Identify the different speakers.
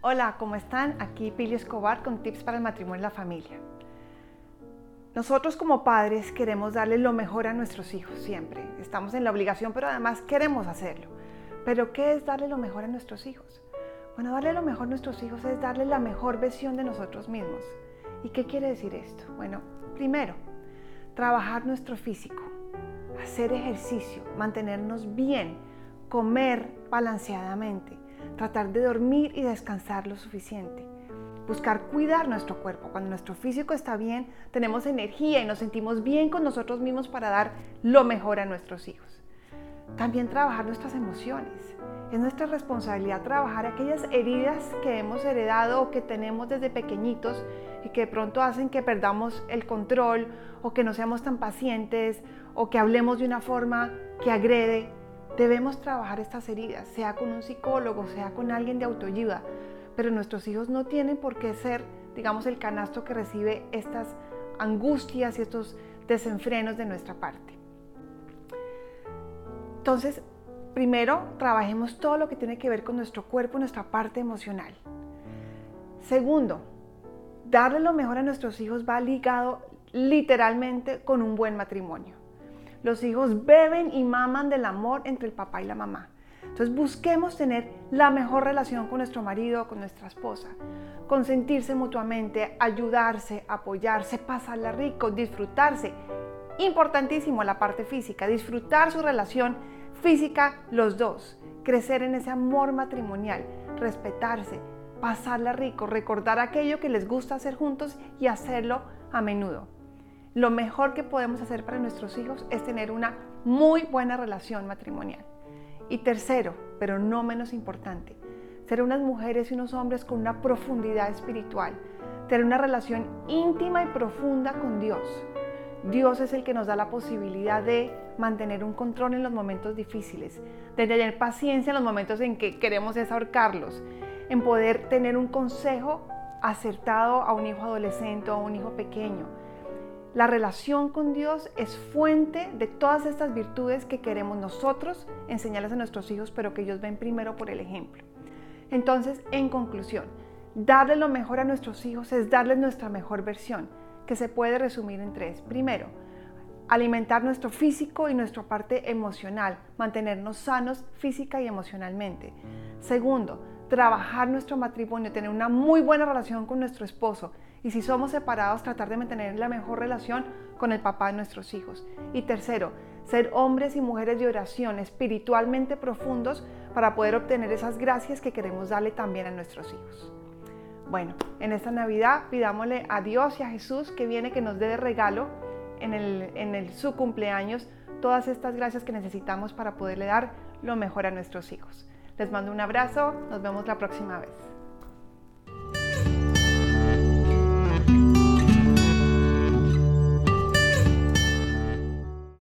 Speaker 1: Hola, ¿cómo están? Aquí Pili Escobar con tips para el matrimonio y la familia. Nosotros como padres queremos darle lo mejor a nuestros hijos siempre. Estamos en la obligación, pero además queremos hacerlo. Pero ¿qué es darle lo mejor a nuestros hijos? Bueno, darle lo mejor a nuestros hijos es darle la mejor versión de nosotros mismos. ¿Y qué quiere decir esto? Bueno, primero, trabajar nuestro físico, hacer ejercicio, mantenernos bien, comer balanceadamente, tratar de dormir y descansar lo suficiente. Buscar cuidar nuestro cuerpo. Cuando nuestro físico está bien, tenemos energía y nos sentimos bien con nosotros mismos para dar lo mejor a nuestros hijos. También trabajar nuestras emociones. Es nuestra responsabilidad trabajar aquellas heridas que hemos heredado o que tenemos desde pequeñitos y que de pronto hacen que perdamos el control o que no seamos tan pacientes o que hablemos de una forma que agrede Debemos trabajar estas heridas, sea con un psicólogo, sea con alguien de autoayuda, pero nuestros hijos no tienen por qué ser, digamos, el canasto que recibe estas angustias y estos desenfrenos de nuestra parte. Entonces, primero, trabajemos todo lo que tiene que ver con nuestro cuerpo, nuestra parte emocional. Segundo, darle lo mejor a nuestros hijos va ligado literalmente con un buen matrimonio. Los hijos beben y maman del amor entre el papá y la mamá. Entonces busquemos tener la mejor relación con nuestro marido con nuestra esposa, consentirse mutuamente, ayudarse, apoyarse, pasarla rico, disfrutarse. Importantísimo la parte física, disfrutar su relación física los dos, crecer en ese amor matrimonial, respetarse, pasarla rico, recordar aquello que les gusta hacer juntos y hacerlo a menudo lo mejor que podemos hacer para nuestros hijos es tener una muy buena relación matrimonial. Y tercero, pero no menos importante, ser unas mujeres y unos hombres con una profundidad espiritual, tener una relación íntima y profunda con Dios. Dios es el que nos da la posibilidad de mantener un control en los momentos difíciles, de tener paciencia en los momentos en que queremos ahorcarlos, en poder tener un consejo acertado a un hijo adolescente o a un hijo pequeño, la relación con Dios es fuente de todas estas virtudes que queremos nosotros enseñarles a nuestros hijos, pero que ellos ven primero por el ejemplo. Entonces, en conclusión, darle lo mejor a nuestros hijos es darles nuestra mejor versión, que se puede resumir en tres. Primero, alimentar nuestro físico y nuestra parte emocional, mantenernos sanos física y emocionalmente. Segundo, trabajar nuestro matrimonio, tener una muy buena relación con nuestro esposo, y si somos separados, tratar de mantener la mejor relación con el papá de nuestros hijos. Y tercero, ser hombres y mujeres de oración espiritualmente profundos para poder obtener esas gracias que queremos darle también a nuestros hijos. Bueno, en esta Navidad pidámosle a Dios y a Jesús que viene que nos dé de regalo en, el, en su cumpleaños todas estas gracias que necesitamos para poderle dar lo mejor a nuestros hijos. Les mando un abrazo, nos vemos la próxima vez.